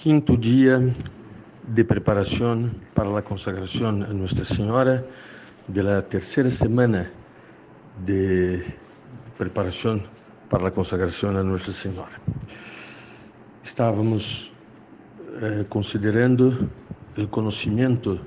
Quinto dia de preparação para a consagração a Nossa Senhora de la terceira semana de preparação para a consagração a Nossa Senhora. Estávamos eh, considerando o conhecimento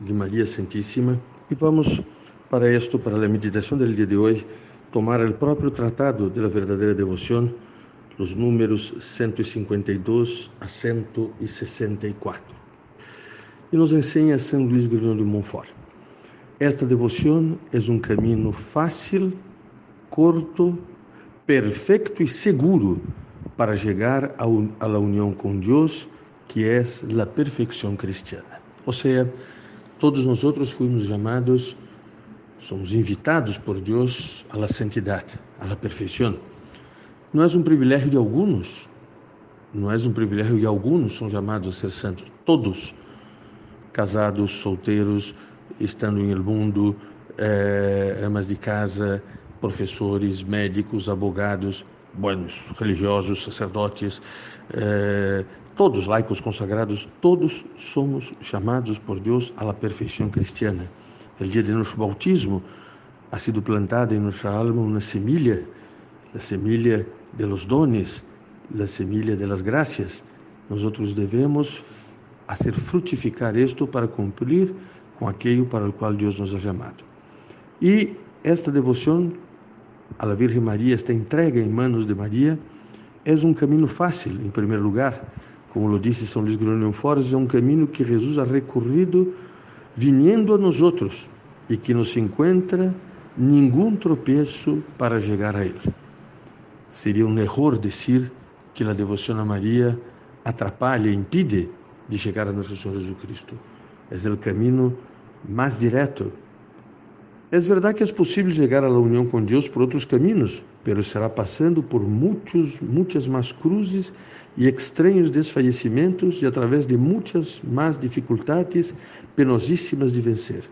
de Maria Santíssima e vamos para isto, para a meditação do dia de hoje, tomar o próprio tratado de la verdadeira devoção os números 152 a 164. E nos ensina São Luís Grignon de Montfort. Esta devoção é um caminho fácil, curto, perfeito e seguro para chegar la união com Deus, que é a perfeição cristiana. Ou seja, todos nós outros fomos chamados, somos invitados por Deus à santidade, à perfeição. Não é um privilégio de alguns, não é um privilégio de alguns são chamados a ser santos. Todos, casados, solteiros, estando em el mundo, eh, amas de casa, professores, médicos, advogados, buenos, religiosos, sacerdotes, eh, todos laicos consagrados, todos somos chamados por Deus à perfeição cristiana. O dia de nosso bautismo ha sido plantada em nossa alma uma semilha, a semilha de los dones, la semilla de las gracias. Nosotros debemos hacer frutificar esto para cumplir com aquilo para o qual Deus nos ha chamado. E esta devoção à Virgem Maria, esta entrega em manos de Maria, é um caminho fácil, em primeiro lugar. Como lo disse São Luís Grunio Fortes, é um caminho que Jesus ha recorrido viniendo a nós outros e que não se encontra nenhum tropeço para chegar a Ele. Seria um erro dizer que a devoção a Maria atrapalha impide de chegar a nosso Senhor Jesus Cristo. É o caminho mais direto. É verdade que é possível chegar à união com Deus por outros caminhos, mas será passando por muitos, muitas más cruzes e estranhos desfalecimentos e através de muitas más dificuldades penosíssimas de vencer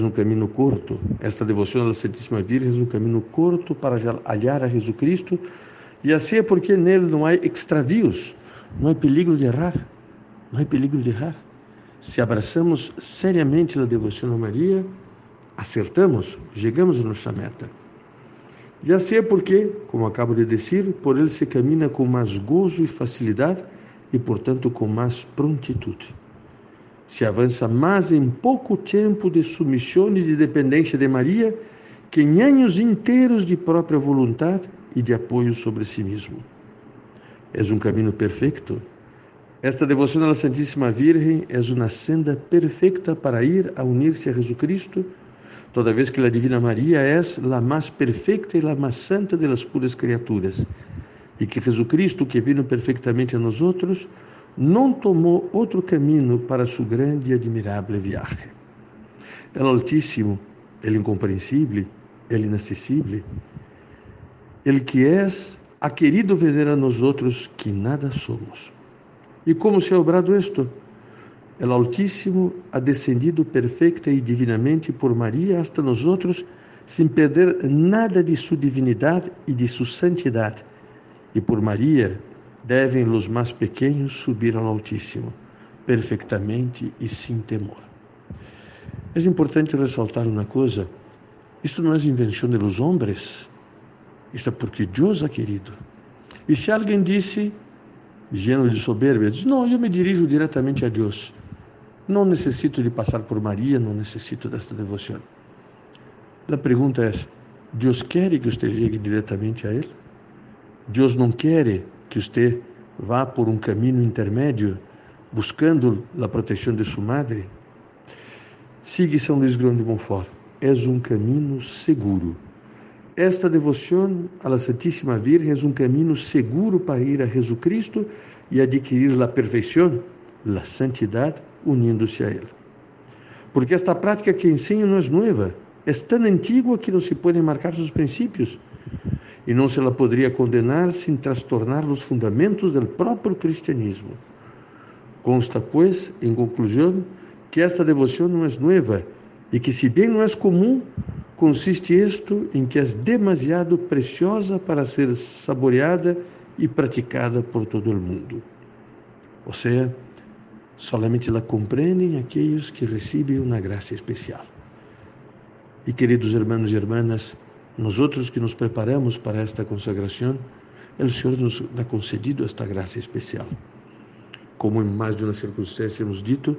é um caminho curto. Esta devoção à Santíssima Virgem é um caminho curto para hallar a Jesus Cristo, e assim é porque nele não há extravios, não há perigo de errar, não há perigo de errar. Se abraçamos seriamente a devoção a Maria, acertamos, chegamos a nossa meta. E assim é porque, como acabo de dizer, por ele se caminha com mais gozo e facilidade e, portanto, com mais prontitude se avança mais em pouco tempo de submissão e de dependência de Maria que em anos inteiros de própria vontade e de apoio sobre si mesmo. É um caminho perfeito. Esta devoção à Santíssima Virgem é uma senda perfeita para ir a unir-se a Jesus Cristo, toda vez que a Divina Maria é a mais perfeita e a mais santa de las puras criaturas, e que Jesus Cristo, que vino perfeitamente a nós outros, não tomou outro caminho para sua grande e admirável viagem. El Altíssimo, el incompreensível, el inacessível, el que és, ha querido ver a nós outros que nada somos. E como se ha obrado isto? El Altíssimo ha descendido perfeita e divinamente por Maria hasta nós outros, sem perder nada de sua divindade e de sua santidade. E por Maria, devem os mais pequenos subir ao Altíssimo, perfeitamente e sem temor. É importante ressaltar uma coisa: isto não é invenção dos homens, isto é porque Deus ha querido. E se alguém disse, lleno de soberbia, diz: Não, eu me dirijo diretamente a Deus. Não necessito de passar por Maria, não necessito desta devoção. A pergunta é: Deus quer que você chegue diretamente a Ele? Deus não quer que você vá por um caminho intermédio, buscando a proteção de sua madre? Siga São Luís Grande de Montfort. És um caminho seguro. esta devoção à Santíssima Virgem é um caminho seguro para ir a Jesus Cristo e adquirir a perfeição, a santidade, unindo-se a Ele. Porque esta prática que ensino não é nova, é tão antiga que não se podem marcar seus princípios e não se la poderia condenar sem trastornar os fundamentos do próprio cristianismo. Consta, pois, em conclusão, que esta devoção não é nova e que, se bem não é comum, consiste isto em que é demasiado preciosa para ser saboreada e praticada por todo o mundo. Ou seja, solamente la compreendem aqueles que recebem uma graça especial. E queridos irmãos e irmãs, nós outros que nos preparamos para esta consagração, o Senhor nos ha concedido esta graça especial. Como em mais de uma circunstância hemos dito,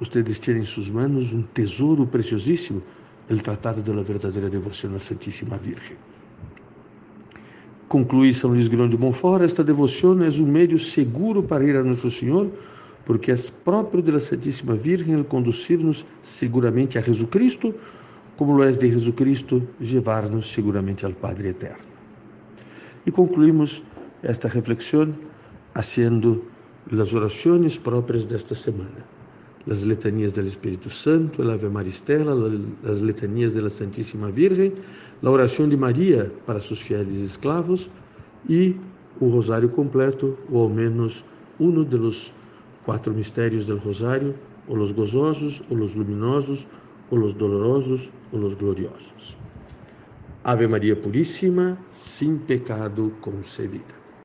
vocês têm em suas mãos um tesouro preciosíssimo, o Tratado de Verdadeira Devoção à Santíssima Virgem. Conclui São Luís Grão de Montfort, esta devoção é um meio seguro para ir a Nosso Senhor, porque é próprio da Santíssima Virgem conduzir-nos seguramente a Jesus Cristo, como lo é de Jesus Cristo, levar-nos seguramente ao Padre Eterno. E concluímos esta reflexão haciendo as orações próprias desta semana. As letanias do Espírito Santo, a Ave Maria Estela, as letanias da Santíssima Virgem, a oração de Maria para seus fiéis escravos e o rosário completo, ou ao menos um dos quatro mistérios do rosário, ou os gozosos, ou os luminosos, o los dolorosos o los gloriosos. Ave Maria Puríssima, sem pecado concebida.